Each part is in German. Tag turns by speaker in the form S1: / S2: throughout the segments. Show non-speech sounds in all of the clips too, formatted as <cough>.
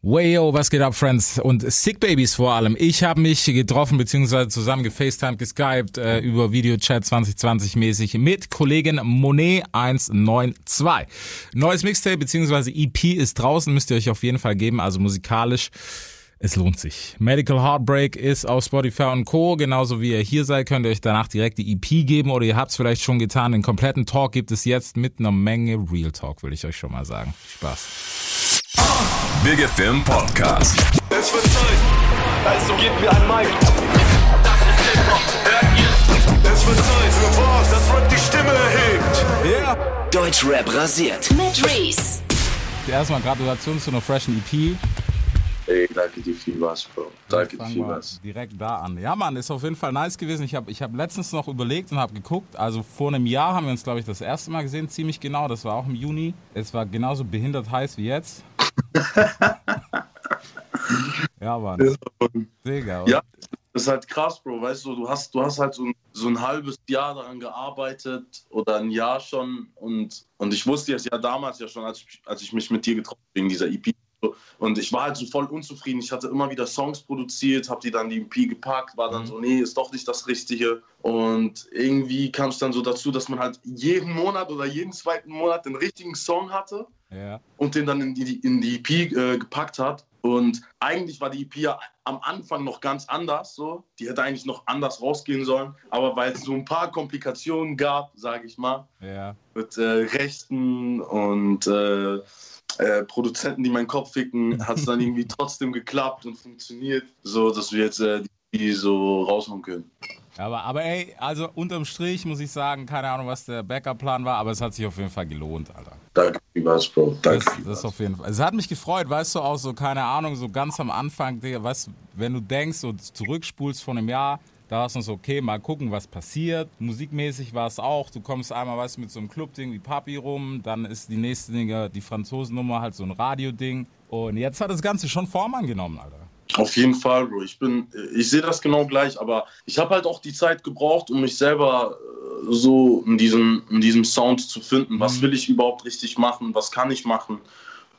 S1: Wayo, was geht ab, Friends? Und Sick Babies vor allem. Ich habe mich getroffen, beziehungsweise zusammen gefacetimed, geskypt, äh, über Videochat 2020 mäßig mit Kollegin Monet 192. Neues Mixtape, beziehungsweise EP ist draußen, müsst ihr euch auf jeden Fall geben, also musikalisch. Es lohnt sich. Medical Heartbreak ist auf Spotify und Co. Genauso wie ihr hier seid, könnt ihr euch danach direkt die EP geben oder ihr habt es vielleicht schon getan. Den kompletten Talk gibt es jetzt mit einer Menge Real Talk, will ich euch schon mal sagen. Spaß.
S2: Big Film Podcast.
S3: Es wird Zeit, also gebt mir ein Mic. Das ist Hip-Hop, hört ihr? Es wird Zeit für was, das Rap die Stimme erhebt.
S1: Ja. Yeah.
S4: Deutschrap rasiert.
S5: Mit Reese.
S1: Erstmal Gratulation zu einer freshen EP.
S6: Ey, danke dir vielmals, Bro. Danke dir vielmals.
S1: Direkt da an. Ja, Mann, ist auf jeden Fall nice gewesen. Ich habe ich hab letztens noch überlegt und habe geguckt. Also vor einem Jahr haben wir uns, glaube ich, das erste Mal gesehen, ziemlich genau. Das war auch im Juni. Es war genauso behindert heiß wie jetzt. <laughs> ja, Mann.
S6: Digga. Ja, das ist halt krass, Bro. Weißt du, du hast, du hast halt so ein, so ein halbes Jahr daran gearbeitet oder ein Jahr schon. Und, und ich wusste es ja damals ja schon, als ich, als ich mich mit dir getroffen habe wegen dieser EP. Und ich war halt so voll unzufrieden. Ich hatte immer wieder Songs produziert, habe die dann die EP gepackt, war dann mhm. so, nee, ist doch nicht das Richtige. Und irgendwie kam es dann so dazu, dass man halt jeden Monat oder jeden zweiten Monat den richtigen Song hatte
S1: ja.
S6: und den dann in die, in die EP äh, gepackt hat. Und eigentlich war die EP ja am Anfang noch ganz anders, so. Die hätte eigentlich noch anders rausgehen sollen. Aber weil es so ein paar Komplikationen gab, sage ich mal,
S1: ja.
S6: mit äh, Rechten und äh, äh, Produzenten, die meinen Kopf ficken, hat es dann irgendwie <laughs> trotzdem geklappt und funktioniert, so dass wir jetzt äh, die so raushauen können.
S1: Aber, aber ey, also unterm Strich muss ich sagen, keine Ahnung, was der Backup-Plan war, aber es hat sich auf jeden Fall gelohnt, Alter.
S6: Danke vielmals, Bro. Danke
S1: das, das ist auf jeden Fall. Es hat mich gefreut, weißt du, auch so, keine Ahnung, so ganz am Anfang, weißt wenn du denkst, so zurückspulst von einem Jahr, da war es so, okay, mal gucken, was passiert. Musikmäßig war es auch. Du kommst einmal, weißt du, mit so einem Club-Ding wie Papi rum. Dann ist die nächste Dinge, die Franzosennummer, halt so ein Radio-Ding. Und jetzt hat das Ganze schon Form angenommen, Alter.
S6: Auf jeden Fall, Bro. Ich bin, ich sehe das genau gleich, aber ich habe halt auch die Zeit gebraucht, um mich selber äh, so in diesem, in diesem Sound zu finden. Was mhm. will ich überhaupt richtig machen? Was kann ich machen?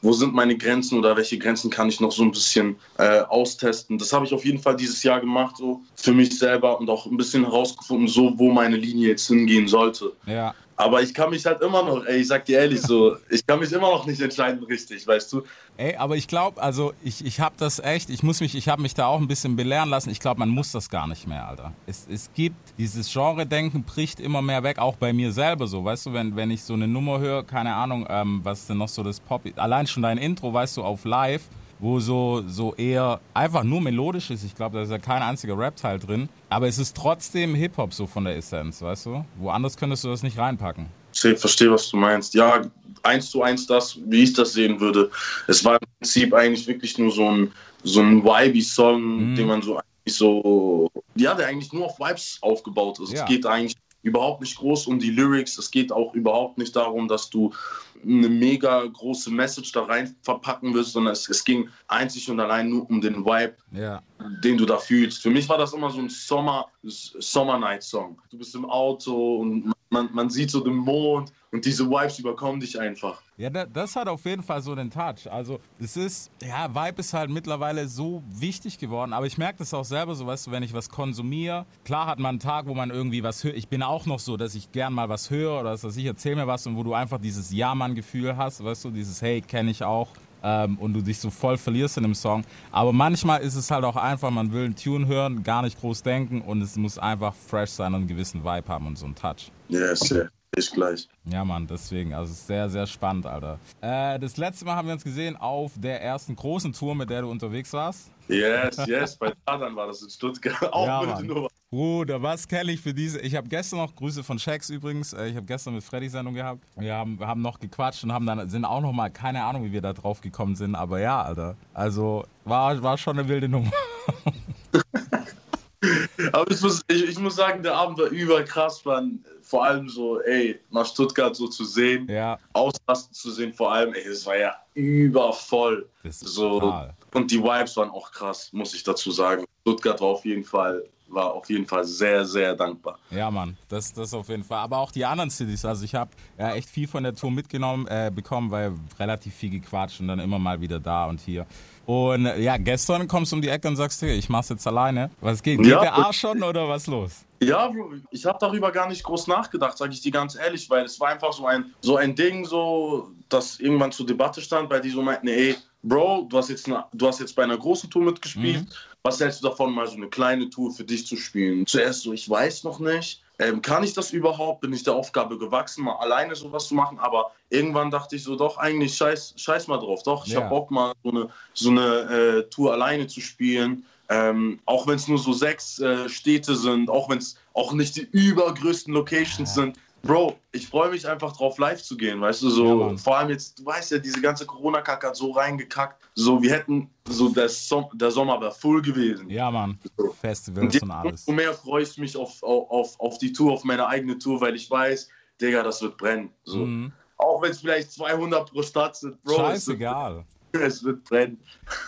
S6: Wo sind meine Grenzen oder welche Grenzen kann ich noch so ein bisschen äh, austesten. Das habe ich auf jeden Fall dieses Jahr gemacht, so für mich selber und auch ein bisschen herausgefunden, so wo meine Linie jetzt hingehen sollte.
S1: Ja.
S6: Aber ich kann mich halt immer noch, ey, ich sag dir ehrlich so, <laughs> ich kann mich immer noch nicht entscheiden richtig, weißt du?
S1: Ey, aber ich glaube, also ich, ich habe das echt, ich muss mich, ich habe mich da auch ein bisschen belehren lassen. Ich glaube, man muss das gar nicht mehr, Alter. Es, es gibt, dieses Genre-Denken bricht immer mehr weg, auch bei mir selber so, weißt du, wenn, wenn ich so eine Nummer höre, keine Ahnung, ähm, was denn noch so das Pop, allein schon dein Intro, weißt du, auf live, wo so, so eher einfach nur melodisch ist. Ich glaube, da ist ja kein einziger Rap-Teil drin. Aber es ist trotzdem Hip-Hop so von der Essenz, weißt du? Woanders könntest du das nicht reinpacken.
S6: Ich verstehe, was du meinst. Ja, eins zu eins das, wie ich das sehen würde. Es war im Prinzip eigentlich wirklich nur so ein, so ein Vibey-Song, mhm. den man so eigentlich so, ja, der eigentlich nur auf Vibes aufgebaut ist. Ja. Es geht eigentlich überhaupt nicht groß um die Lyrics. Es geht auch überhaupt nicht darum, dass du eine mega große Message da rein verpacken willst, sondern es, es ging einzig und allein nur um den Vibe,
S1: ja.
S6: den du da fühlst. Für mich war das immer so ein Sommer, Summer Night Song. Du bist im Auto und man, man sieht so den Mond und diese Vibes überkommen dich einfach.
S1: Ja, das hat auf jeden Fall so den Touch. Also es ist, ja, Vibe ist halt mittlerweile so wichtig geworden, aber ich merke das auch selber so, weißt du, wenn ich was konsumiere, klar hat man einen Tag, wo man irgendwie was hört. Ich bin auch noch so, dass ich gern mal was höre oder dass ich erzähl mir was und wo du einfach dieses Ja-Mann-Gefühl hast, weißt du, dieses Hey, kenne ich auch. Ähm, und du dich so voll verlierst in dem Song. Aber manchmal ist es halt auch einfach, man will einen Tune hören, gar nicht groß denken und es muss einfach fresh sein und einen gewissen Vibe haben und so einen Touch.
S6: Yes, yeah. Ich gleich.
S1: Ja, Mann, deswegen. Also sehr, sehr spannend, Alter. Äh, das letzte Mal haben wir uns gesehen auf der ersten großen Tour, mit der du unterwegs warst.
S6: Yes, yes, bei Tadan war das in Stuttgart. <laughs> Auch
S1: ja, Nummer. Bruder, was kenne ich für diese? Ich habe gestern noch Grüße von Shax übrigens. Äh, ich habe gestern mit Freddy Sendung gehabt. Wir haben, wir haben noch gequatscht und haben dann sind auch noch mal keine Ahnung, wie wir da drauf gekommen sind. Aber ja, Alter. Also war, war schon eine wilde Nummer. <laughs>
S6: Aber ich muss, ich, ich muss sagen, der Abend war überkrass, man. Vor allem so, ey, nach Stuttgart so zu sehen,
S1: ja.
S6: ausrasten zu sehen, vor allem, ey, es war ja übervoll.
S1: Das ist
S6: so,
S1: total.
S6: Und die Vibes waren auch krass, muss ich dazu sagen. Stuttgart war auf jeden Fall war auf jeden Fall sehr, sehr dankbar.
S1: Ja, Mann, das, das auf jeden Fall. Aber auch die anderen Cities. Also ich habe ja echt viel von der Tour mitgenommen, äh, bekommen, weil relativ viel gequatscht und dann immer mal wieder da und hier. Und ja, gestern kommst du um die Ecke und sagst, hey, ich mach's jetzt alleine. Was geht? Geht
S6: Ja,
S1: der Arsch schon oder was los?
S6: Ja, Bro, ich habe darüber gar nicht groß nachgedacht, sage ich dir ganz ehrlich, weil es war einfach so ein, so ein Ding, so, das irgendwann zur Debatte stand, bei die so meinten, ey, Bro, du hast jetzt, eine, du hast jetzt bei einer großen Tour mitgespielt, was hältst du davon, mal so eine kleine Tour für dich zu spielen? Zuerst so, ich weiß noch nicht, ähm, kann ich das überhaupt? Bin ich der Aufgabe gewachsen, mal alleine sowas zu machen? Aber irgendwann dachte ich so, doch, eigentlich scheiß, scheiß mal drauf, doch, ich
S1: Ja.
S6: hab Bock mal so eine, so eine äh, Tour alleine zu spielen. Ähm, auch wenn es nur so sechs äh, Städte sind, auch wenn es auch nicht die übergrößten Locations sind. Bro, ich freue mich einfach drauf, live zu gehen, weißt du,
S1: Ja,
S6: so,
S1: Mann.
S6: vor allem jetzt, du weißt ja, diese ganze Corona-Kacke hat so reingekackt, so, wir hätten, so, der, Som der Sommer wäre full gewesen.
S1: Ja, Mann.
S6: Und
S1: Festivals
S6: jetzt
S1: und alles.
S6: umso mehr freue ich mich auf, auf, auf, auf die Tour, auf meine eigene Tour, weil ich weiß, Digga, das wird brennen, so.
S1: Mhm.
S6: Auch wenn es vielleicht 200 pro Stadt sind, Bro,
S1: Scheißegal. <laughs>
S6: es wird brennen.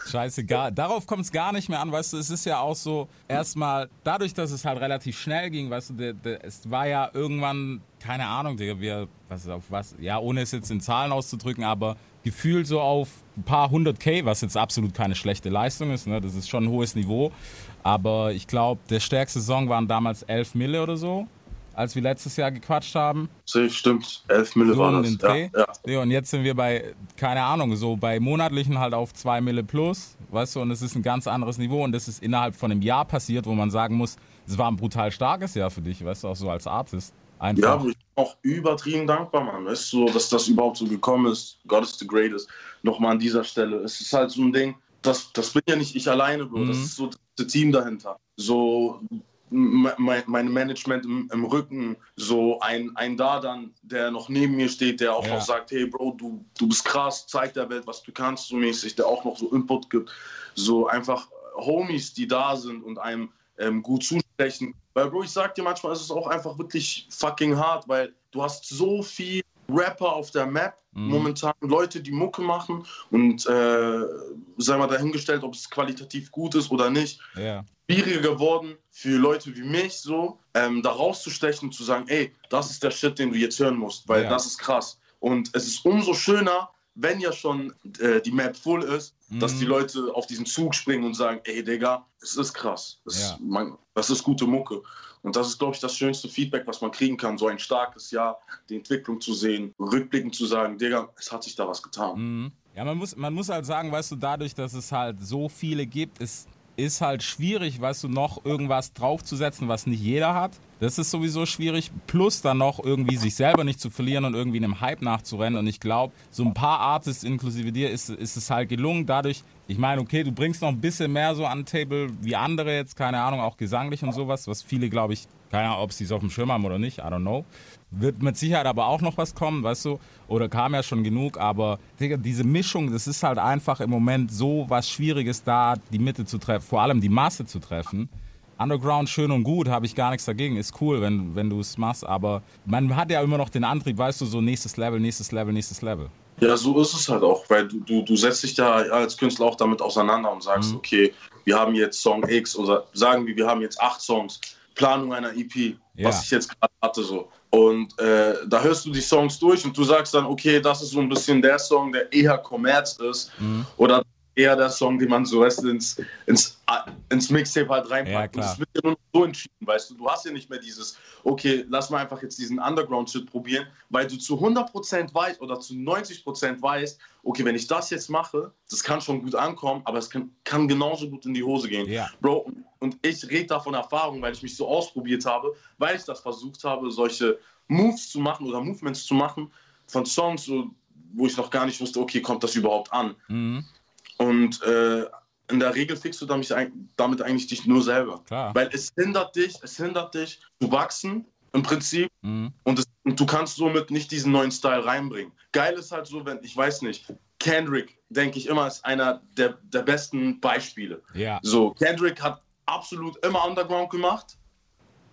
S1: Scheißegal. Darauf kommt es gar nicht mehr an, weißt du, es ist ja auch so, erstmal, dadurch, dass es halt relativ schnell ging, weißt du, der, der, es war ja irgendwann, keine Ahnung, Digga, wir, was auf was, ja, ohne es jetzt in Zahlen auszudrücken, aber gefühlt so auf ein paar hundert K, was jetzt absolut keine schlechte Leistung ist, ne, das ist schon ein hohes Niveau, aber ich glaube, der stärkste Song waren damals 11 Mille oder so, als wir letztes Jahr gequatscht haben.
S6: Stimmt, 11 Mille
S1: So
S6: war das. Ja, ja.
S1: Ja, und jetzt sind wir bei, keine Ahnung, so bei monatlichen halt auf 2 Mille plus, weißt du, und es ist ein ganz anderes Niveau und das ist innerhalb von einem Jahr passiert, wo man sagen muss, es war ein brutal starkes Jahr für dich, weißt du, auch so als Artist. Einfach.
S6: Ja, aber ich bin auch übertrieben dankbar, Mann. Weißt du, so, dass das überhaupt so gekommen ist. God is the greatest. Nochmal an dieser Stelle. Es ist halt so ein Ding, das, das bin ja nicht ich alleine, Bro. Das
S1: Mhm.
S6: ist so das Team dahinter. So mein, mein Management im, im Rücken, so ein, ein Dadan, der noch neben mir steht, der auch
S1: Ja.
S6: noch sagt, hey Bro, du, du bist krass, zeig der Welt, was du kannst, so mäßig, der auch noch so Input gibt. So einfach Homies, die da sind und einem ähm, gut zusprechen. Weil, Bro, ich sag dir manchmal, ist es auch einfach wirklich fucking hart, weil du hast so viel Rapper auf der Map
S1: Mhm.
S6: momentan, Leute, die Mucke machen und äh, sei mal dahingestellt, ob es qualitativ gut ist oder nicht
S1: Ja.
S6: schwieriger geworden für Leute wie mich, so ähm, da rauszustechen und zu sagen, ey, das ist der Shit, den du jetzt hören musst, weil
S1: Ja.
S6: das ist krass. Und es ist umso schöner, wenn ja schon äh, die Map full ist, dass
S1: Mhm.
S6: die Leute auf diesen Zug springen und sagen, ey, Digga, es ist krass. Es,
S1: Ja.
S6: man, das ist gute Mucke. Und das ist, glaube ich, das schönste Feedback, was man kriegen kann, so ein starkes Jahr, die Entwicklung zu sehen, rückblickend zu sagen, Digga, es hat sich da was getan.
S1: Mhm. Ja, man muss, man muss halt sagen, weißt du, dadurch, dass es halt so viele gibt, ist, ist halt schwierig, weißt du, noch irgendwas draufzusetzen, was nicht jeder hat. Das ist sowieso schwierig. Plus dann noch irgendwie sich selber nicht zu verlieren und irgendwie einem Hype nachzurennen. Und ich glaube, so ein paar Artists inklusive dir ist, ist es halt gelungen. Dadurch, ich meine, okay, du bringst noch ein bisschen mehr so an Table wie andere jetzt, keine Ahnung, auch gesanglich und sowas, was viele, glaube ich, keine Ahnung, ob sie es auf dem Schirm haben oder nicht, I don't know. Wird mit Sicherheit aber auch noch was kommen, weißt du? Oder kam ja schon genug, aber Digga, diese Mischung, das ist halt einfach im Moment so was Schwieriges da, die Mitte zu treffen, vor allem die Masse zu treffen. Underground schön und gut, habe ich gar nichts dagegen, ist cool, wenn, wenn du es machst, aber man hat ja immer noch den Antrieb, weißt du, so nächstes Level, nächstes Level, nächstes Level.
S6: Ja, so ist es halt auch, weil du, du, du setzt dich da als Künstler auch damit auseinander und sagst,
S1: Mhm.
S6: okay, wir haben jetzt Song X oder sagen wir, wir haben jetzt acht Songs, Planung einer EP,
S1: Ja.
S6: was ich jetzt gerade hatte so. Und äh, da hörst du die Songs durch und du sagst dann, okay, das ist so ein bisschen der Song, der eher Kommerz ist
S1: Mhm.
S6: oder eher der Song, den man so weißt, ins, ins, ins Mixtape halt
S1: Ja,
S6: reinpackt.
S1: klar.
S6: und es wird ja nur so entschieden, weißt du. Du hast ja nicht mehr dieses, okay, lass mal einfach jetzt diesen Underground-Shit probieren, weil du zu 100% weißt oder zu 90% weißt, okay, wenn ich das jetzt mache, das kann schon gut ankommen, aber es kann, kann genauso gut in die Hose gehen.
S1: Ja.
S6: Bro, und- ich rede da von Erfahrung, weil ich mich so ausprobiert habe, weil ich das versucht habe, solche Moves zu machen oder Movements zu machen von Songs, so, wo ich noch gar nicht wusste, okay, kommt das überhaupt an?
S1: Mhm.
S6: Und äh, in der Regel fixst du damit, damit eigentlich dich nur selber.
S1: Klar.
S6: Weil es hindert dich, es hindert dich zu wachsen im Prinzip
S1: Mhm.
S6: und, es, und du kannst somit nicht diesen neuen Style reinbringen. Geil ist halt so, wenn, ich weiß nicht, Kendrick, denke ich immer, ist einer der, der besten Beispiele.
S1: Ja.
S6: So, Kendrick hat absolut immer Underground gemacht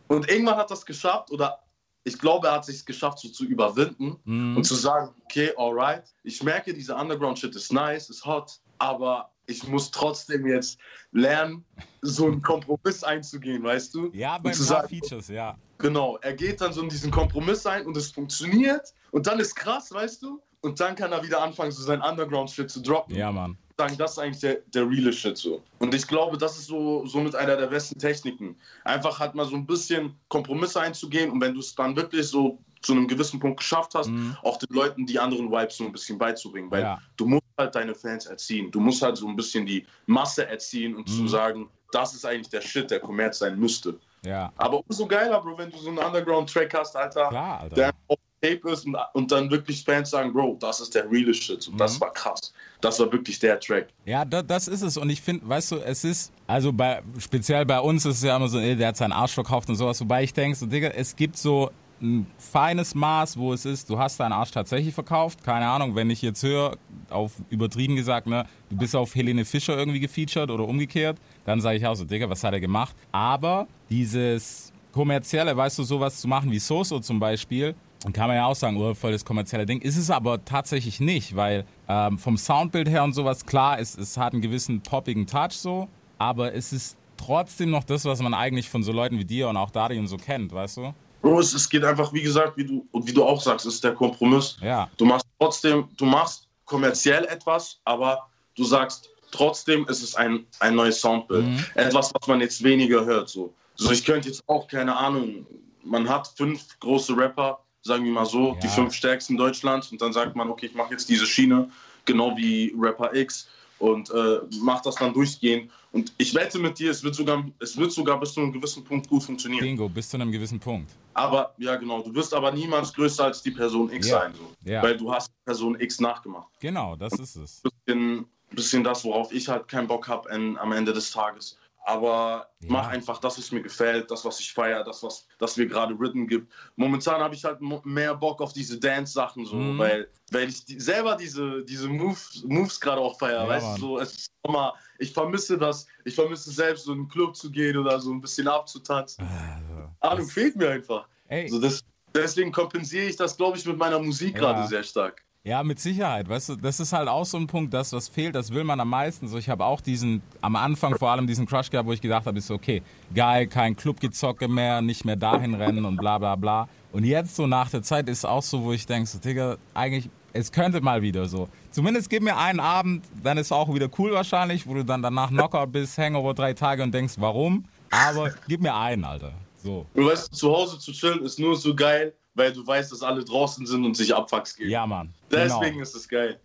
S6: und irgendwann hat das geschafft oder ich glaube, er hat sich geschafft, so zu überwinden
S1: Mhm.
S6: und zu sagen, okay, alright, ich merke, diese Underground-Shit ist nice, ist hot, aber ich muss trotzdem jetzt lernen, so einen Kompromiss einzugehen, weißt du?
S1: Ja, bei ein paar Features, ja.
S6: Genau, er geht dann so in diesen Kompromiss ein und es funktioniert und dann ist krass, weißt du? Und dann kann er wieder anfangen, so sein Underground-Shit zu droppen.
S1: Ja, Mann.
S6: sagen, das ist eigentlich der, der reale Shit so. Und ich glaube, das ist so somit einer der besten Techniken. Einfach halt mal so ein bisschen Kompromisse einzugehen und wenn du es dann wirklich so zu einem gewissen Punkt geschafft hast,
S1: Mhm.
S6: auch den Leuten die anderen Vibes so ein bisschen beizubringen. Weil
S1: Ja.
S6: du musst halt deine Fans erziehen. Du musst halt so ein bisschen die Masse erziehen und zu
S1: Mhm.
S6: sagen, das ist eigentlich der Shit, der Kommerz sein müsste.
S1: Ja.
S6: Aber umso geiler, Bro, wenn du so einen Underground-Track hast, Alter,
S1: Klar, Alter.
S6: der auf Tape ist und, und dann wirklich Fans sagen, Bro, das ist der reale Shit. Und das
S1: Mhm.
S6: war krass. Das war wirklich der Track.
S1: Ja, da, das ist es. Und ich finde, weißt du, es ist, also bei, speziell bei uns ist es ja immer so, ey, der hat seinen Arsch verkauft und sowas. Wobei ich denke, so, Digga, es gibt so ein feines Maß, wo es ist, du hast deinen Arsch tatsächlich verkauft. Keine Ahnung, wenn ich jetzt höre, auf übertrieben gesagt, ne, du bist auf Helene Fischer irgendwie gefeatured oder umgekehrt, dann sage ich auch so, Digga, was hat er gemacht? Aber dieses kommerzielle, weißt du, sowas zu machen wie Soso zum Beispiel, dann kann man ja auch sagen, oh, voll das kommerzielle Ding. Ist es aber tatsächlich nicht, weil ähm, vom Soundbild her und sowas, klar, es, es hat einen gewissen poppigen Touch so, aber es ist trotzdem noch das, was man eigentlich von so Leuten wie dir und auch Dari und so kennt, weißt du?
S6: Bro, es, es geht einfach, wie gesagt, wie du, und wie du auch sagst, es ist der Kompromiss.
S1: Ja,
S6: Du machst trotzdem, du machst kommerziell etwas, aber du sagst trotzdem, es ist ein, ein neues Soundbild.
S1: Mhm.
S6: Etwas, was man jetzt weniger hört. So. so, ich könnte jetzt auch, keine Ahnung, man hat fünf große Rapper, sagen wir mal so, die
S1: Ja.
S6: fünf stärksten Deutschlands und dann sagt man, okay, ich mache jetzt diese Schiene, genau wie Rapper X und äh, macht das dann durchgehend. Und ich wette mit dir, es wird sogar, es wird sogar bis zu einem gewissen Punkt gut funktionieren.
S1: Bingo, bis zu einem gewissen Punkt.
S6: Aber, ja genau, du wirst aber niemals größer als die Person X
S1: Ja.
S6: sein. So.
S1: Ja.
S6: Weil du hast Person X nachgemacht.
S1: Genau, das ist es.
S6: Bisschen, bisschen das, worauf ich halt keinen Bock habe am Ende des Tages. Aber
S1: Ja.
S6: mach einfach das, was mir gefällt, das, was ich feiere, das, was das mir gerade Rhythm gibt. Momentan habe ich halt mehr Bock auf diese Dance-Sachen, so,
S1: Mhm.
S6: weil, weil ich die, selber diese, diese Moves, Moves gerade auch feiere.
S1: Ja,
S6: weißt
S1: Mann.
S6: du, so, es ist immer, ich vermisse das, ich vermisse selbst, so in einen Club zu gehen oder so ein bisschen abzutanzen.
S1: Also,
S6: Ahnung, fehlt mir einfach.
S1: Ey,
S6: Also das, deswegen kompensiere ich das, glaube ich, mit meiner Musik
S1: Ja.
S6: gerade sehr stark.
S1: Ja, mit Sicherheit. Weißt du, das ist halt auch so ein Punkt, das, was fehlt, das will man am meisten. So, ich habe auch diesen, am Anfang vor allem diesen Crush gehabt, wo ich gedacht habe, ist so, okay, geil, kein Clubgezocke mehr, nicht mehr dahin rennen und bla bla bla. Und jetzt so nach der Zeit ist auch so, wo ich denke, so, Digga, eigentlich, es könnte mal wieder so. Zumindest gib mir einen Abend, dann ist auch wieder cool wahrscheinlich, wo du dann danach Knockout bist, Hangover drei Tage und denkst, warum? Aber gib mir einen, Alter. So.
S6: Du weißt, zu Hause zu chillen ist nur so geil, weil du weißt, dass alle draußen sind und sich Abfucks geben.
S1: Ja, Mann. Genau.
S6: Deswegen ist es geil.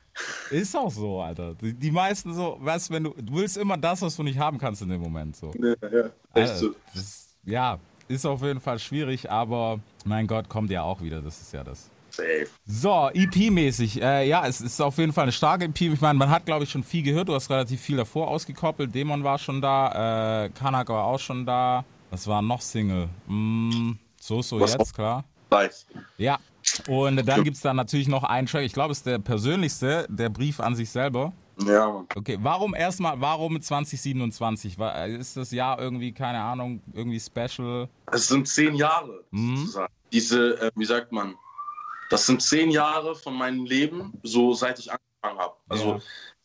S1: Ist auch so, Alter. Die, die meisten so, weißt du, wenn du, du willst immer das, was du nicht haben kannst in dem Moment, so.
S6: Ja, ja. Echt so.
S1: Das, ja, ist auf jeden Fall schwierig, aber mein Gott, kommt ja auch wieder, das ist ja das.
S6: Safe.
S1: So, EP-mäßig, äh, ja, es ist auf jeden Fall eine starke EP. Ich meine, man hat, glaube ich, schon viel gehört. Du hast relativ viel davor ausgekoppelt. Dämon war schon da, äh, Kanak war auch schon da. Was war noch Single? Mm, so, so jetzt, klar.
S6: Live.
S1: Ja. Und dann gibt's da natürlich noch einen Track. Ich glaube, es ist der persönlichste, der Brief an sich selber.
S6: Ja, Mann.
S1: Okay, warum erstmal, warum 2027? War- Ist das Jahr irgendwie, keine Ahnung, irgendwie special?
S6: Es sind zehn Jahre,
S1: Mhm.
S6: sozusagen. Diese, äh, wie sagt man, das sind zehn Jahre von meinem Leben, so seit ich angefangen habe. Also
S1: Ja.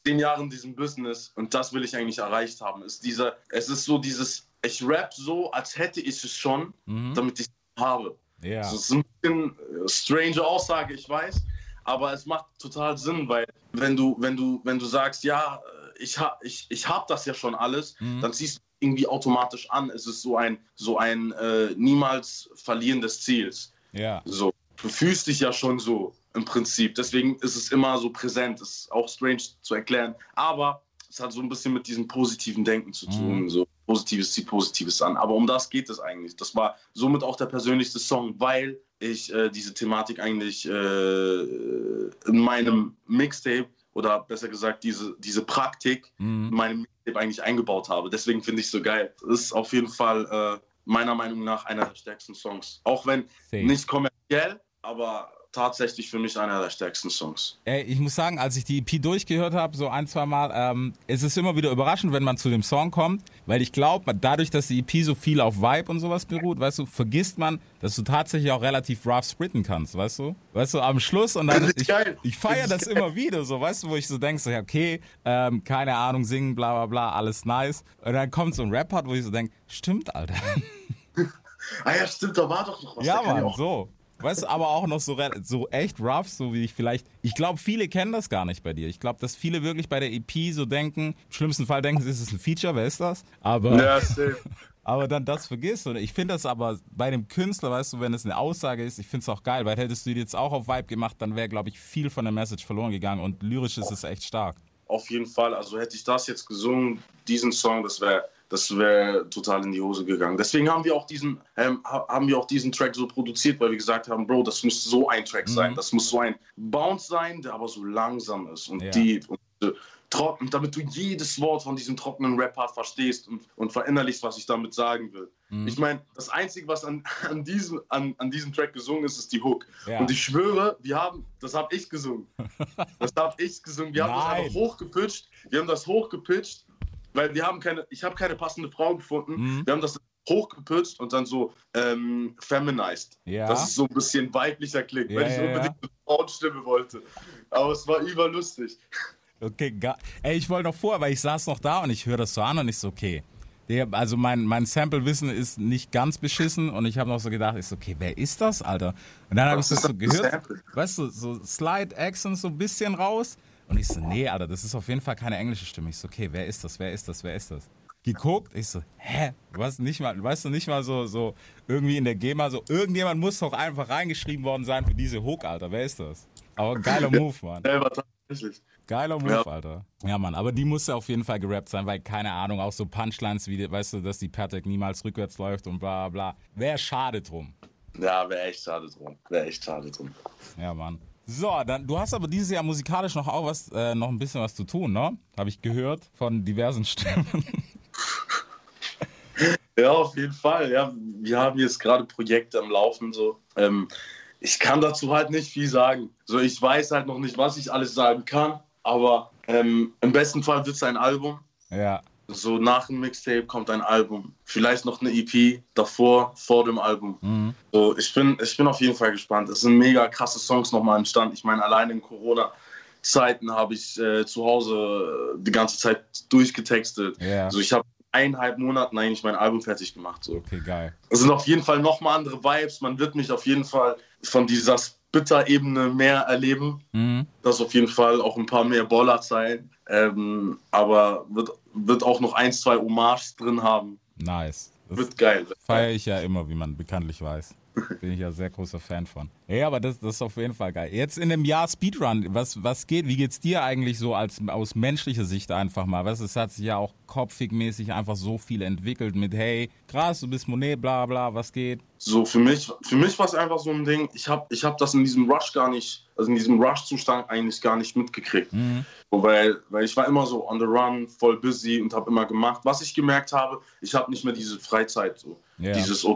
S6: zehn Jahre in diesem Business und das will ich eigentlich erreicht haben. Ist dieser, es ist so dieses, ich rap so, als hätte ich es schon,
S1: Mhm.
S6: damit ich es habe.
S1: Ja.
S6: Das ist ein bisschen äh, strange Aussage, ich weiß, aber es macht total Sinn, weil wenn du, wenn du, wenn du sagst, ja, äh, ich hab, ich, ich hab das ja schon alles,
S1: Mhm.
S6: dann ziehst du irgendwie automatisch an. Es ist so ein, so ein äh, niemals Verlieren des Ziels.
S1: Ja.
S6: So, du fühlst dich ja schon so im Prinzip. Deswegen ist es immer so präsent. Ist auch strange zu erklären, aber es hat so ein bisschen mit diesem positiven Denken zu tun.
S1: Mhm.
S6: So Positives zieht Positives an. Aber um das geht es eigentlich. Das war somit auch der persönlichste Song, weil ich äh, diese Thematik eigentlich äh, in meinem Mixtape oder besser gesagt diese, diese Praktik in
S1: Mhm.
S6: meinem Mixtape eigentlich eingebaut habe. Deswegen finde ich es so geil. Das ist auf jeden Fall äh, meiner Meinung nach einer der stärksten Songs. Auch wenn
S1: Safe.
S6: nicht kommerziell, aber tatsächlich für mich einer der stärksten Songs.
S1: Ey, ich muss sagen, als ich die EP durchgehört habe, so ein, zwei Mal, ähm, es ist immer wieder überraschend, wenn man zu dem Song kommt, weil ich glaube, dadurch, dass die EP so viel auf Vibe und sowas beruht, weißt du, vergisst man, dass du tatsächlich auch relativ rough spritten kannst, weißt du? Weißt du, am Schluss und dann, ich, ich feiere das, das immer wieder, so, weißt du, wo ich so denke, so, ja, okay, ähm, keine Ahnung, singen, bla, bla, bla, alles nice. Und dann kommt so ein Rap-Part, wo ich so denke, stimmt, Alter. <laughs>
S6: ah ja, stimmt, da war doch noch was.
S1: Ja, Mann, so. Weißt du, aber auch noch so, so echt rough, so wie ich vielleicht. Ich glaube, viele kennen das gar nicht bei dir. Ich glaube, dass viele wirklich bei der EP so denken, im schlimmsten Fall denken sie, es ist ein Feature, wer ist das? Aber, ja, <laughs> aber dann das vergisst. Und ich finde das aber bei dem Künstler, weißt du, wenn es eine Aussage ist, ich finde es auch geil, weil hättest du die jetzt auch auf Vibe gemacht, dann wäre, glaube ich, viel von der Message verloren gegangen und lyrisch ist es echt stark.
S6: Auf jeden Fall. Also hätte ich das jetzt gesungen, diesen Song, das wäre das wäre total in die Hose gegangen. Deswegen haben wir auch diesen, ähm, haben wir auch diesen Track so produziert, weil wir gesagt haben, Bro, das muss so ein Track sein. Mhm. Das muss so ein Bounce sein, der aber so langsam ist und ja. deep und äh, trocken, damit du jedes Wort von diesem trockenen Rap-Part verstehst und, und verinnerlichst, was ich damit sagen will. Mhm. Ich meine, das Einzige, was an, <laughs> an, diesem, an, an diesem Track gesungen ist, ist die Hook. Ja. Und ich schwöre, wir haben, das habe ich gesungen. <laughs> Das habe ich gesungen. Wir haben Nein. das einfach hochgepitcht. Wir haben das hochgepitcht weil wir haben keine, ich habe keine passende Frau gefunden. Mhm. Wir haben das hochgeputzt und dann so ähm, feminized. Ja. Dass es so ein bisschen weiblicher klingt, ja, weil ich ja, unbedingt eine Frauenstimme wollte. Aber es war überlustig.
S1: Okay, ey, ich wollte noch vor, weil ich saß noch da und ich höre das so an und ich so, okay. Der, also mein, mein Sample-Wissen ist nicht ganz beschissen und ich habe noch so gedacht, ich so, okay, wer ist das, Alter? Und dann habe ich das so gehört, Sample? weißt du, so Slide Accent so ein bisschen raus und ich so, nee, Alter, das ist auf jeden Fall keine englische Stimme. Ich so, okay, wer ist das, wer ist das, wer ist das? Geguckt, ich so, hä? Was nicht mal, weißt du, nicht mal so, so irgendwie in der GEMA, so, irgendjemand muss doch einfach reingeschrieben worden sein für diese Hook, Alter, wer ist das? Aber geiler Move, Mann. Geiler Move, ja. Alter. Ja, Mann, aber die musste auf jeden Fall gerappt sein, weil, keine Ahnung, auch so Punchlines wie, weißt du, dass die Patek niemals rückwärts läuft und bla bla. Wäre schade drum.
S6: Ja, wäre echt schade drum. Wäre echt schade drum.
S1: Ja, Mann. So, dann, du hast aber dieses Jahr musikalisch noch auch was, äh, noch ein bisschen was zu tun, ne? Habe ich gehört von diversen <laughs> Stimmen.
S6: Ja, auf jeden Fall. Ja, wir haben jetzt gerade Projekte am Laufen. So. Ähm, ich kann dazu halt nicht viel sagen. So, ich weiß halt noch nicht, was ich alles sagen kann. Aber ähm, im besten Fall wird es ein Album.
S1: Ja.
S6: So nach dem Mixtape kommt ein Album. Vielleicht noch eine EP davor, vor dem Album. Mhm. So, ich, bin, ich bin auf jeden Fall gespannt. Es sind mega krasse Songs nochmal entstanden. Ich meine, allein in Corona-Zeiten habe ich äh, zu Hause die ganze Zeit durchgetextet. Yeah. Also ich habe eineinhalb Monaten eigentlich mein Album fertig gemacht. So.
S1: Okay, geil.
S6: Es sind auf jeden Fall nochmal andere Vibes. Man wird mich auf jeden Fall von dieser Splitter-Ebene mehr erleben. Mhm. Das auf jeden Fall auch ein paar mehr Baller-Zeilen. Ähm, aber wird, wird auch noch ein, zwei Hommages drin haben.
S1: Nice.
S6: Das wird geil.
S1: Feiere ich ja immer, wie man bekanntlich weiß. Bin ich ja sehr großer Fan von. Ja, aber das, das ist auf jeden Fall geil. Jetzt in dem Jahr Speedrun, was, was geht? Wie geht's dir eigentlich so als aus menschlicher Sicht einfach mal? Was, es hat sich ja auch kopfigmäßig einfach so viel entwickelt mit, hey, krass, du bist Monet, bla bla, was geht?
S6: So, für mich, für mich war es einfach so ein Ding, ich habe ich hab das in diesem Rush gar nicht, also in diesem Rush-Zustand eigentlich gar nicht mitgekriegt. Mhm. Weil, weil ich war immer so on the run, voll busy und habe immer gemacht. Was ich gemerkt habe, ich habe nicht mehr diese Freizeit, so. Yeah. Dieses,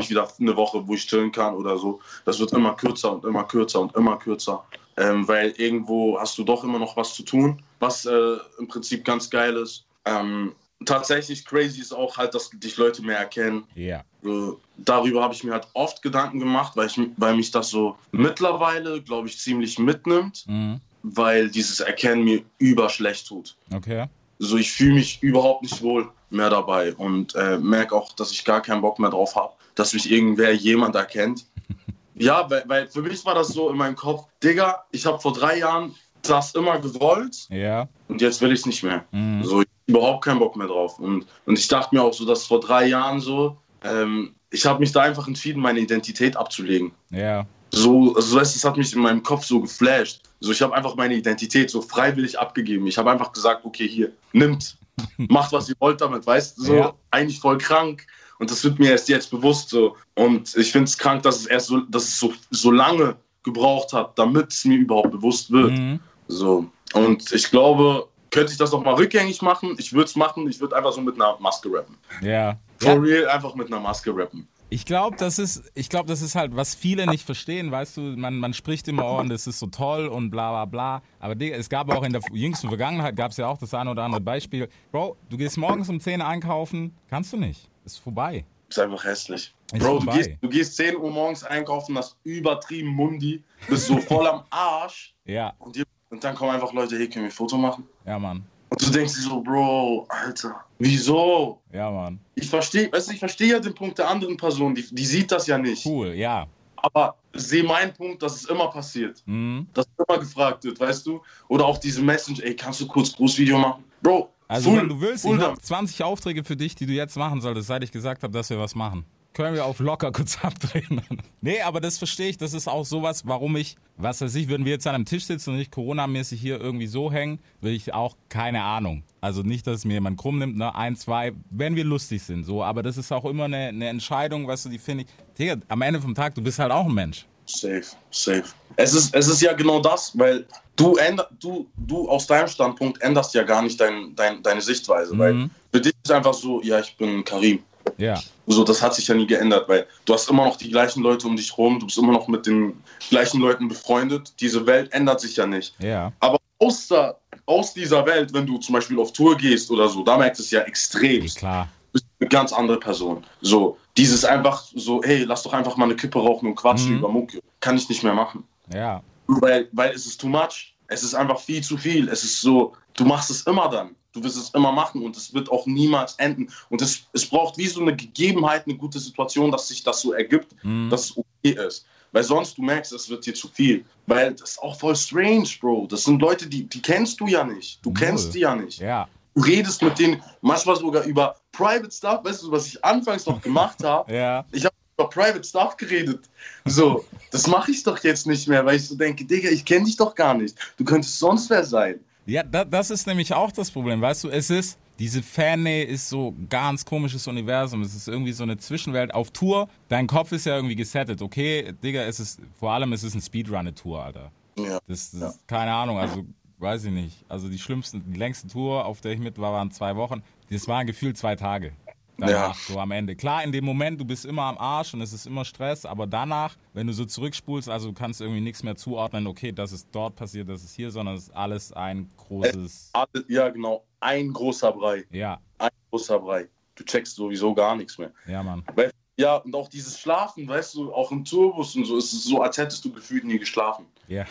S6: ich wieder eine Woche, wo ich chillen kann oder so. Das wird immer kürzer und immer kürzer und immer kürzer. Ähm, weil irgendwo hast du doch immer noch was zu tun, was äh, im Prinzip ganz geil ist. Ähm, tatsächlich crazy ist auch halt, dass dich Leute mehr erkennen.
S1: Ja.
S6: Yeah. Äh, darüber habe ich mir halt oft Gedanken gemacht, weil, ich, weil mich das so mittlerweile, glaube ich, ziemlich mitnimmt, mhm. weil dieses Erkennen mir überschlecht tut.
S1: Okay.
S6: So, ich fühle mich überhaupt nicht wohl mehr dabei und äh, merke auch, dass ich gar keinen Bock mehr drauf habe dass mich irgendwer jemand erkennt. <laughs> Ja, weil, weil für mich war das so in meinem Kopf, Digga, ich habe vor drei Jahren das immer gewollt
S1: ja.
S6: und jetzt will ich es nicht mehr. Mhm. So, ich überhaupt keinen Bock mehr drauf. Und, und ich dachte mir auch so, dass vor drei Jahren so, ähm, ich habe mich da einfach entschieden, meine Identität abzulegen.
S1: Ja.
S6: So, also es hat mich in meinem Kopf so geflasht. So, ich habe einfach meine Identität so freiwillig abgegeben. Ich habe einfach gesagt, okay, hier, nimmt, <laughs> macht was ihr wollt damit, weißt du, so, ja. eigentlich voll krank. Und das wird mir erst jetzt bewusst so. Und ich finde es krank, dass es erst so, dass es so, so lange gebraucht hat, damit es mir überhaupt bewusst wird. Mhm. So. Und ich glaube, könnte ich das nochmal rückgängig machen? Ich würde es machen. Ich würde einfach so mit einer Maske rappen.
S1: Ja.
S6: For ja. real, einfach mit einer Maske rappen.
S1: Ich glaube, das ist, ich glaube, das ist halt, was viele nicht verstehen, weißt du, man, man spricht immer, oh, und das ist so toll und bla bla bla. Aber Digga, es gab auch in der jüngsten Vergangenheit, gab es ja auch das eine oder andere Beispiel. Bro, du gehst morgens um 10 einkaufen, kannst du nicht. Ist vorbei.
S6: Ist einfach hässlich.
S1: Ist
S6: Bro, du gehst, du gehst 10 Uhr morgens einkaufen, hast übertrieben Mundi, bist so voll am Arsch
S1: Ja,
S6: und, die, und dann kommen einfach Leute, hey, können wir ein Foto machen?
S1: ja, Mann.
S6: Und du denkst dir so, Bro, Alter, wieso?
S1: Ja, Mann.
S6: Ich verstehe, weißt du, ich verstehe ja den Punkt der anderen Person, die, die sieht das ja nicht.
S1: Cool, ja.
S6: Aber sehe meinen Punkt, dass es immer passiert.
S1: Mhm.
S6: Dass immer gefragt wird, weißt du? Oder auch diese Message, ey, kannst du kurz Großvideo machen? Bro,
S1: Also,
S6: full-
S1: wenn du willst, ich habe
S6: damit.
S1: 20 Aufträge für dich, die du jetzt machen solltest, seit ich gesagt habe, dass wir was machen. Können wir auf locker kurz <laughs> abdrehen. nee, aber das verstehe ich. Das ist auch sowas, warum ich, was weiß ich, würden wir jetzt an einem Tisch sitzen und nicht Corona-mäßig hier irgendwie so hängen, will ich auch keine Ahnung. Also nicht, dass es mir jemand krumm nimmt, ne? Ein, zwei, wenn wir lustig sind, so. Aber das ist auch immer eine, eine Entscheidung, weißt du, die finde ich, Digga, am Ende vom Tag, du bist halt auch ein Mensch.
S6: Safe, safe. Es ist, es ist ja genau das, weil du, änder, du, du aus deinem Standpunkt änderst ja gar nicht dein, dein, deine Sichtweise.
S1: Mhm.
S6: Weil für dich ist einfach so, ja, ich bin Karim.
S1: Ja,
S6: So, das hat sich ja nie geändert, weil du hast immer noch die gleichen Leute um dich rum, du bist immer noch mit den gleichen Leuten befreundet. Diese Welt ändert sich ja nicht.
S1: ja,
S6: Aber aus, der, aus dieser Welt, wenn du zum Beispiel auf Tour gehst oder so, da merkst du es ja extrem.
S1: klar.
S6: bist eine ganz andere Person. So, dieses einfach so, hey, lass doch einfach mal eine Kippe rauchen und quatschen
S1: Mhm.
S6: über Mucke. Kann ich nicht mehr machen.
S1: Ja,
S6: Weil, weil es ist too much. Es ist einfach viel zu viel. Es ist so, du machst es immer dann. Du wirst es immer machen und es wird auch niemals enden. Und es, es braucht wie so eine Gegebenheit, eine gute Situation, dass sich das so ergibt,
S1: Mhm.
S6: dass es okay ist. Weil sonst du merkst, es wird dir zu viel. Weil das ist auch voll strange, Bro. Das sind Leute, die, die kennst du ja nicht. Du
S1: Null.
S6: kennst die ja nicht.
S1: ja,
S6: Du redest mit denen manchmal sogar über Private Stuff. Weißt du, was ich anfangs noch gemacht habe? <laughs>
S1: ja.
S6: Ich habe über Private Stuff geredet. So, das mache ich doch jetzt nicht mehr, weil ich so denke, Digga, ich kenne dich doch gar nicht. Du könntest sonst wer sein.
S1: Ja, da, das ist nämlich auch das Problem. Weißt du, es ist, diese Fannähe ist so ganz komisches Universum. Es ist irgendwie so eine Zwischenwelt. Auf Tour, dein Kopf ist ja irgendwie gesettet. Okay, Digga, es ist, vor allem es ist ein Speedrun-Tour, Alter.
S6: Ja.
S1: Das, das ist keine Ahnung, also weiß ich nicht. Also die schlimmsten, die längste Tour, auf der ich mit war, waren zwei Wochen. Das waren gefühlt zwei Tage. Danach, so am Ende. Klar, in dem Moment, du bist immer am Arsch und es ist immer Stress, aber danach, wenn du so zurückspulst, also du kannst irgendwie nichts mehr zuordnen, okay, das ist dort passiert, das ist hier, sondern es ist alles ein großes,
S6: Alle, ja, genau. Ein großer Brei.
S1: ja,
S6: Ein großer Brei. Du checkst sowieso gar nichts mehr.
S1: ja, Mann.
S6: Weil, ja, und auch dieses Schlafen, weißt du, auch im Tourbus und so, ist es so, als hättest du gefühlt nie geschlafen.
S1: Ja,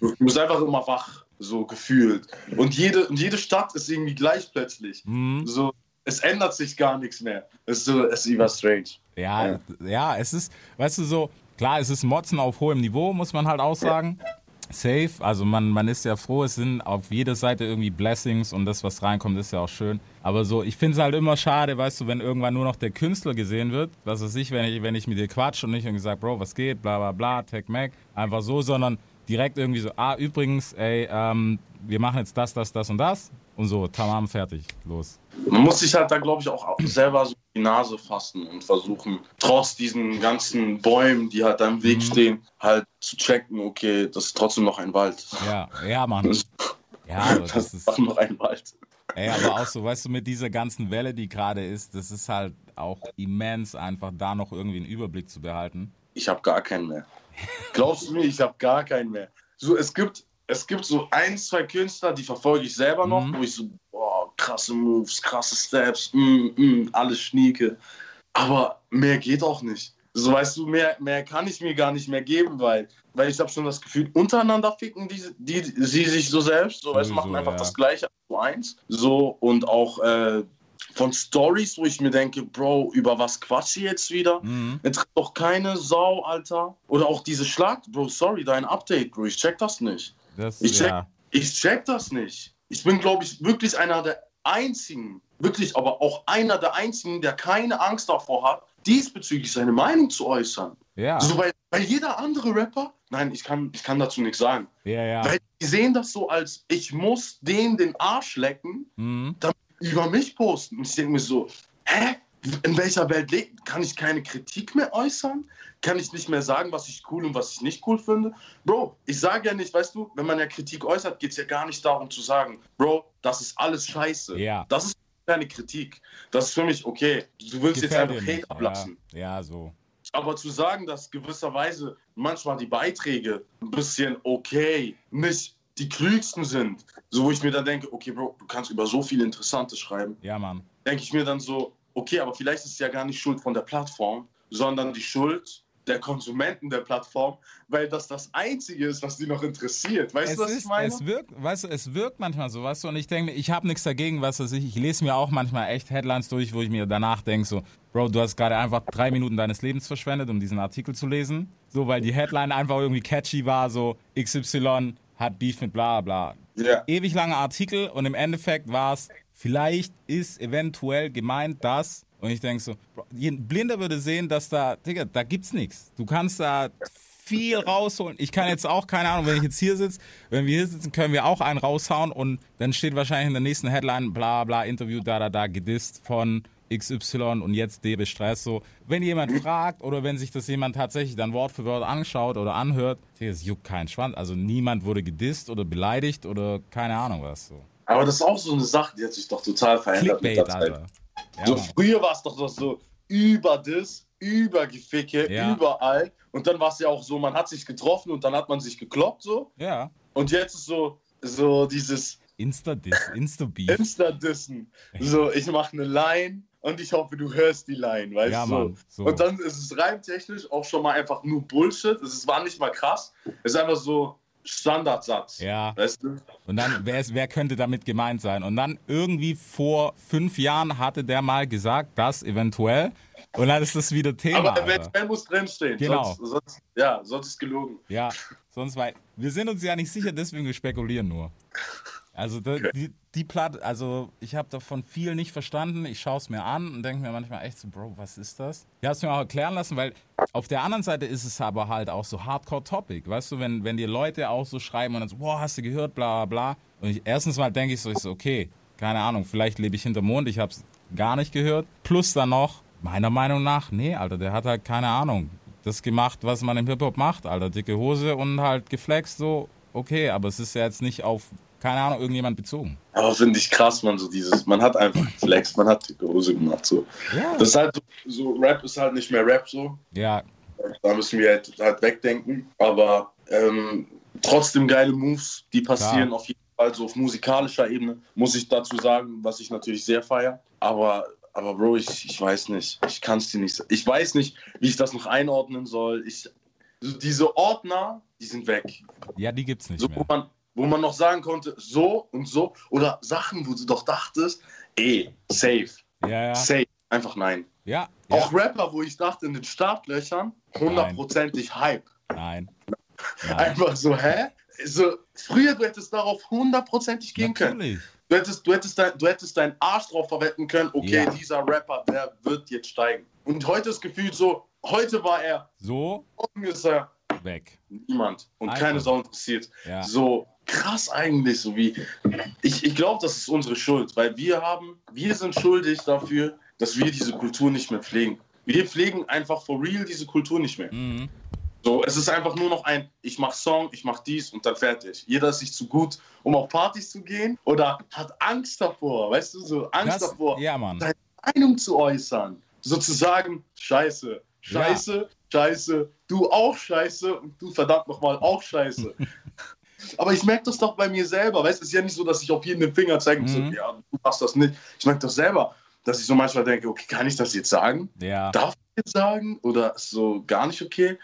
S6: Du bist einfach immer wach, so gefühlt. Und jede, und jede Stadt ist irgendwie gleich plötzlich.
S1: mhm.
S6: So, es ändert sich gar nichts mehr. Es ist so, es ist über strange.
S1: ja, ja, es ist, weißt du, so, klar, es ist Motzen auf hohem Niveau, muss man halt auch sagen. Safe, also man, man ist ja froh, es sind auf jeder Seite irgendwie Blessings und das, was reinkommt, ist ja auch schön. Aber so, ich finde es halt immer schade, weißt du, wenn irgendwann nur noch der Künstler gesehen wird, was weiß ich, wenn ich, wenn ich mit dir quatsch und nicht irgendwie sag, Bro, was geht, bla bla bla, Tech Mac, einfach so, sondern direkt irgendwie so, ah, übrigens, ey, ähm, wir machen jetzt das, das, das und das und so, tamam, fertig, los.
S6: Man muss sich halt da, glaube ich, auch selber so die Nase fassen und versuchen, trotz diesen ganzen Bäumen, die halt da im Weg
S1: Mhm.
S6: stehen, halt zu checken, okay, das ist trotzdem noch ein Wald.
S1: Ja, ja, Mann. Ja, aber <laughs>
S6: Das
S1: das
S6: ist auch noch ein Wald.
S1: Ey, aber auch so, weißt du, mit dieser ganzen Welle, die gerade ist, das ist halt auch immens einfach, da noch irgendwie einen Überblick zu behalten.
S6: Ich habe gar keinen mehr. Glaubst du mir, ich habe gar keinen mehr. So, es gibt, es gibt so ein, zwei Künstler, die verfolge ich selber noch,
S1: Mhm.
S6: wo ich so, boah, krasse Moves, krasse Steps, mm, mm, alles schnieke. Aber mehr geht auch nicht. So weißt du, mehr, mehr kann ich mir gar nicht mehr geben, weil, weil ich habe schon das Gefühl, untereinander ficken die, die, sie sich so selbst, so weißt du, machen
S1: Sowieso,
S6: einfach
S1: ja.
S6: das gleiche zu eins. So und auch äh, von Stories, wo ich mir denke, Bro, über was quatsch ich jetzt wieder?
S1: Mhm.
S6: Interessiert doch keine Sau, Alter. Oder auch diese Schlag, Bro, sorry, dein Update, Bro, ich check das nicht.
S1: Das,
S6: Ich check,
S1: ja,
S6: ich check das nicht. Ich bin, glaube ich, wirklich einer der einzigen, wirklich, aber auch einer der einzigen, der keine Angst davor hat, diesbezüglich seine Meinung zu äußern.
S1: ja,
S6: So, weil, weil jeder andere Rapper, nein, ich kann, ich kann dazu nichts sagen.
S1: ja, ja.
S6: Weil die sehen das so als, ich muss denen den Arsch lecken,
S1: Mhm.
S6: Über mich posten. Und ich denke mir so, hä? In welcher Welt le- kann ich keine Kritik mehr äußern? Kann ich nicht mehr sagen, was ich cool und was ich nicht cool finde? Bro, ich sage ja nicht, weißt du, wenn man ja Kritik äußert, geht es ja gar nicht darum zu sagen, Bro, das ist alles scheiße.
S1: Ja.
S6: Das ist keine Kritik. Das ist für mich okay. Du willst jetzt
S1: Gefällt
S6: einfach
S1: dir
S6: Hate ablassen.
S1: Ja, ja, so.
S6: Aber zu sagen, dass gewisserweise manchmal die Beiträge ein bisschen okay, nicht die klügsten sind, so wo ich mir dann denke, okay, Bro, du kannst über so viel Interessantes schreiben,
S1: Ja, Mann.
S6: denke ich mir dann so, okay, aber vielleicht ist es ja gar nicht Schuld von der Plattform, sondern die Schuld der Konsumenten der Plattform, weil das das Einzige ist, was die noch interessiert. Weißt
S1: Es,
S6: du, was
S1: ist,
S6: ich meine?
S1: es wirkt, weißt du, es wirkt manchmal so, weißt du, und ich denke mir, ich habe nichts dagegen, was weiß ich, ich lese mir auch manchmal echt Headlines durch, wo ich mir danach denke, so, Bro, du hast gerade einfach drei Minuten deines Lebens verschwendet, um diesen Artikel zu lesen, so, weil die Headline einfach irgendwie catchy war, so, XY hat Beef mit bla bla.
S6: ja.
S1: Ewig langer Artikel und im Endeffekt war es, vielleicht ist eventuell gemeint, dass, und ich denke so, Bro, ein Blinder würde sehen, dass da, Digga, da gibt's nichts. Du kannst da viel rausholen. Ich kann jetzt auch, keine Ahnung, wenn ich jetzt hier sitze, wenn wir hier sitzen, können wir auch einen raushauen und dann steht wahrscheinlich in der nächsten Headline, bla bla, Interview, da, da, da, gedisst von XY und jetzt DB Stress so. Wenn jemand <laughs> fragt oder wenn sich das jemand tatsächlich dann Wort für Wort anschaut oder anhört, es juckt keinen Schwanz. Also niemand wurde gedisst oder beleidigt oder keine Ahnung was so.
S6: Aber das ist auch so eine Sache, die hat sich doch total verändert mit
S1: Clickbait,
S6: der Zeit.
S1: Ja,
S6: so
S1: Mann.
S6: früher war es doch, doch so über das, über Geficke,
S1: Ja.
S6: überall. Und dann war es ja auch so, man hat sich getroffen und dann hat man sich gekloppt so.
S1: ja.
S6: Und jetzt ist so, so dieses
S1: Insta-Diss, Insta-Beef.
S6: Insta-Dissen. So, ich mache eine Line und ich hoffe, du hörst die Line, weißt
S1: Ja,
S6: du?
S1: Mann, so.
S6: Und dann ist es reimtechnisch auch schon mal einfach nur Bullshit. Es war nicht mal krass. Es ist einfach so Standardsatz.
S1: Ja.
S6: Weißt du?
S1: Und dann, wer, ist, wer könnte damit gemeint sein? Und dann irgendwie vor fünf Jahren hatte der mal gesagt, das eventuell. Und dann ist das wieder Thema.
S6: Aber eventuell muss drinstehen.
S1: Genau.
S6: Sonst, sonst, ja, sonst ist gelogen.
S1: Ja, sonst weil wir sind uns ja nicht sicher, deswegen wir spekulieren nur. Also da, die, die Platte, also ich habe davon viel nicht verstanden. Ich schaue es mir an und denke mir manchmal echt so, Bro, was ist das? Ich habe es mir auch erklären lassen, weil auf der anderen Seite ist es aber halt auch so Hardcore-Topic. Weißt du, wenn, wenn dir Leute auch so schreiben und dann so, boah, hast du gehört, bla bla bla. Und ich, erstens mal denke ich so, ich so, okay, keine Ahnung, vielleicht lebe ich hinter Mond, ich habe es gar nicht gehört. Plus dann noch, meiner Meinung nach, nee, Alter, der hat halt keine Ahnung. Das gemacht, was man im Hip-Hop macht, Alter. Dicke Hose und halt geflext, so, okay, aber es ist ja jetzt nicht auf, keine Ahnung, irgendjemand bezogen.
S6: Aber finde ich krass, man, so dieses, man hat einfach geflext, man hat die Hose gemacht, so.
S1: Ja.
S6: Das ist halt so, so, Rap ist halt nicht mehr Rap, so.
S1: Ja,
S6: Da müssen wir halt, halt wegdenken. Aber ähm, trotzdem geile Moves, die passieren
S1: Klar.
S6: auf jeden Fall so auf musikalischer Ebene, muss ich dazu sagen, was ich natürlich sehr feiere. Aber, aber Bro, ich, ich weiß nicht. Ich kann es dir nicht sagen. Ich weiß nicht, wie ich das noch einordnen soll. Ich, so diese Ordner, die sind weg.
S1: ja, die gibt's nicht
S6: So, wo
S1: mehr.
S6: man, wo man noch sagen konnte, so und so. Oder Sachen, wo du doch dachtest, ey, safe,
S1: Ja, ja,
S6: safe. Einfach nein.
S1: ja, ja.
S6: Auch Rapper, wo ich dachte, in den Startlöchern, hundertprozentig Hype.
S1: Nein. <laughs> Nein.
S6: Einfach so, hä? So, früher, du hättest darauf hundertprozentig gehen können.
S1: Natürlich.
S6: Du hättest, du, hättest dein, du hättest deinen Arsch drauf verwetten können, okay,
S1: Ja.
S6: dieser Rapper, der wird jetzt steigen. Und heute ist gefühlt so, heute war er,
S1: So,
S6: morgen ist er
S1: weg.
S6: niemand und
S1: Einfach.
S6: keine Sau interessiert.
S1: Ja.
S6: So krass eigentlich, so wie, ich, ich glaube, das ist unsere Schuld, weil wir haben, wir sind schuldig dafür, dass wir diese Kultur nicht mehr pflegen. Wir pflegen einfach for real diese Kultur nicht mehr.
S1: Mhm.
S6: So, es ist einfach nur noch ein, ich mach Song, ich mach dies und dann fertig. Jeder ist sich zu gut, um auf Partys zu gehen oder hat Angst davor, weißt du, so Angst
S1: Das,
S6: davor,
S1: ja, Mann.
S6: seine Meinung zu äußern. Sozusagen, scheiße, scheiße, scheiße, du auch scheiße und du verdammt nochmal auch scheiße. <laughs> Aber ich merke das doch bei mir selber, weißt du, es ist ja nicht so, dass ich auf jeden den Finger zeige und so,
S1: Mhm.
S6: ja, du machst das nicht. Ich merke doch selber, dass ich so manchmal denke, okay, kann ich das jetzt sagen?
S1: Ja.
S6: darf ich jetzt sagen oder ist so gar nicht okay?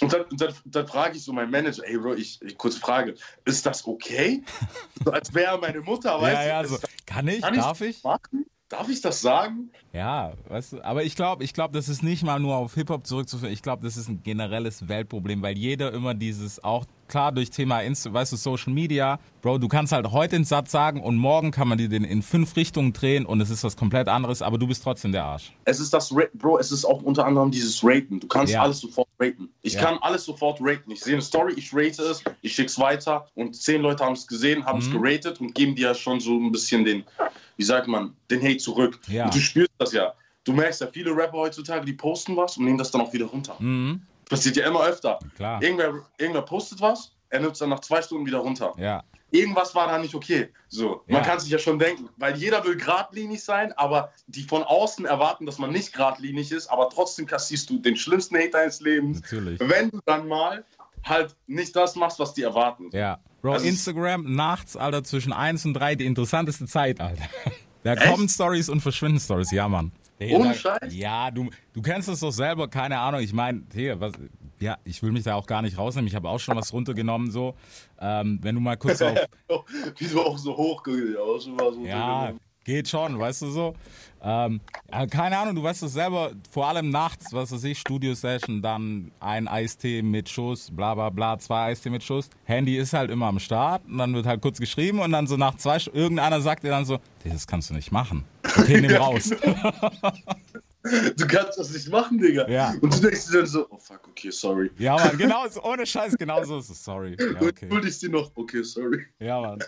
S6: Und dann, dann, dann frage ich so meinen Manager, ey Bro, ich, ich kurze Frage, ist das okay? <laughs> so, als wäre meine Mutter, weißt
S1: Ja,
S6: du?
S1: ja,
S6: ist
S1: so.
S6: das-
S1: Kann ich?
S6: Kann
S1: Darf ich?
S6: machen? Darf ich das sagen?
S1: Ja, weißt du, aber ich glaube, ich glaube, das ist nicht mal nur auf Hip-Hop zurückzuführen. Ich glaube, das ist ein generelles Weltproblem, weil jeder immer dieses auch klar durch Thema Insta, weißt du, Social Media, Bro, du kannst halt heute einen Satz sagen und morgen kann man dir den in fünf Richtungen drehen und es ist was komplett anderes, aber du bist trotzdem der Arsch.
S6: Es ist das, Bro, es ist auch unter anderem dieses Raten. Du kannst
S1: Ja.
S6: alles sofort raten. Ich
S1: Ja.
S6: kann alles sofort raten. Ich sehe eine Story, ich rate es, ich schicke es weiter und zehn Leute haben es gesehen, haben es
S1: Mhm.
S6: geratet und geben dir schon so ein bisschen den, wie sagt man, den Hate zurück.
S1: Ja.
S6: Und du spürst das ja. Du merkst ja, viele Rapper heutzutage, die posten was und nehmen das dann auch wieder runter.
S1: Mhm,
S6: Passiert ja immer öfter.
S1: klar.
S6: Irgendwer, irgendwer postet was, er nimmt es dann nach zwei Stunden wieder runter.
S1: Ja.
S6: irgendwas war da nicht okay. So, man
S1: Ja.
S6: kann sich ja schon denken, weil jeder will geradlinig sein, aber die von außen erwarten, dass man nicht geradlinig ist, aber trotzdem kassierst du den schlimmsten Hate deines Lebens,
S1: Natürlich.
S6: wenn du dann mal halt nicht das machst, was die erwarten.
S1: Ja. Bro,
S6: Also
S1: Instagram nachts, Alter, zwischen 1 und 3 die interessanteste Zeit, Alter. <laughs> Da
S6: Echt?
S1: kommen Stories und verschwinden Stories, ja, Mann. Hey,
S6: Ohne Scheiß?
S1: Ja, du, du kennst es doch selber, keine Ahnung. Ich meine, hier, was, ja, ich will mich da auch gar nicht rausnehmen. Ich habe auch schon was runtergenommen, so. Ähm, wenn du mal kurz <laughs> auf,
S6: Wie du auch so hoch so
S1: ja, geht schon, weißt du so. Ähm, keine Ahnung, du weißt es selber, vor allem nachts, was weiß ich, Studio-Session, dann ein Eistee mit Schuss, bla bla bla, zwei Eistee mit Schuss. Handy ist halt immer am Start und dann wird halt kurz geschrieben und dann so nach zwei irgendeiner sagt dir dann so, "Nee, das kannst du nicht machen. <laughs> Okay, nimm raus. <laughs>
S6: Du kannst das nicht machen, Digga.
S1: Ja.
S6: Und du denkst dir dann so, oh fuck, okay, sorry.
S1: Ja, Mann, <laughs> genau, so, ohne Scheiß, genau so ist es, sorry. Ja,
S6: Und
S1: okay.
S6: entschuldigst dir noch, okay, sorry.
S1: Ja, Mann.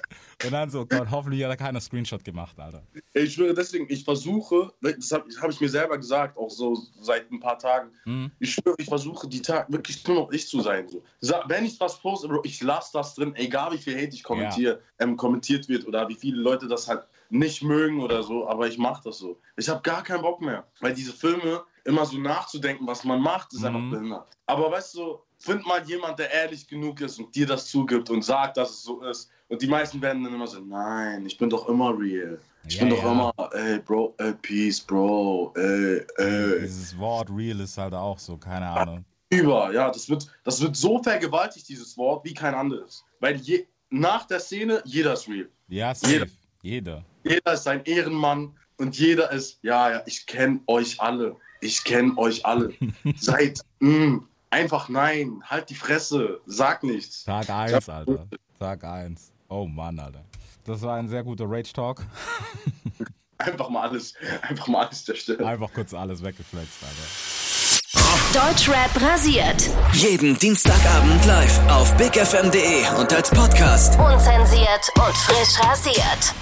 S1: Und dann so, Gott, hoffentlich hat da keiner Screenshot gemacht, Alter.
S6: Ich schwöre, deswegen, ich versuche, das habe hab ich mir selber gesagt, auch so seit ein paar Tagen.
S1: Mhm.
S6: Ich schwöre, ich versuche, die Tage wirklich nur noch ich zu sein. So. Wenn ich was poste, Bro, ich lasse das drin, egal wie viel Hate ich kommentiere, ähm, kommentiert wird oder wie viele Leute das halt nicht mögen oder so, aber ich mache das so. Ich habe gar keinen Bock mehr, weil diese Filme immer so nachzudenken, was man macht, ist
S1: Mhm.
S6: einfach behindert. Aber weißt du, find mal jemand, der ehrlich genug ist und dir das zugibt und sagt, dass es so ist. Und die meisten werden dann immer so, nein, ich bin doch immer real. Ich
S1: Ja,
S6: bin doch
S1: ja.
S6: immer, ey, Bro, ey, Peace, Bro, ey, ey.
S1: Dieses Wort real ist halt auch so, keine Ahnung.
S6: Über, ja, das wird, das wird so vergewaltigt, dieses Wort, wie kein anderes. Weil je, nach der Szene, jeder ist real.
S1: Ja, safe.
S6: Jeder.
S1: Jeder.
S6: Jeder ist ein Ehrenmann und jeder ist, ja, ja, ich kenne euch alle. Ich kenne euch alle. <laughs> Seid, mh, einfach nein, halt die Fresse, sag nichts.
S1: Tag 1, Alter. Tag 1. Oh Mann, Alter. Das war ein sehr guter Rage-Talk. <laughs>
S6: Einfach mal alles, einfach mal alles zerstört.
S1: Einfach kurz alles weggeflext, Alter.
S4: Deutschrap rasiert.
S5: Jeden Dienstagabend live auf bigfm.de und als Podcast.
S4: Unzensiert und frisch rasiert.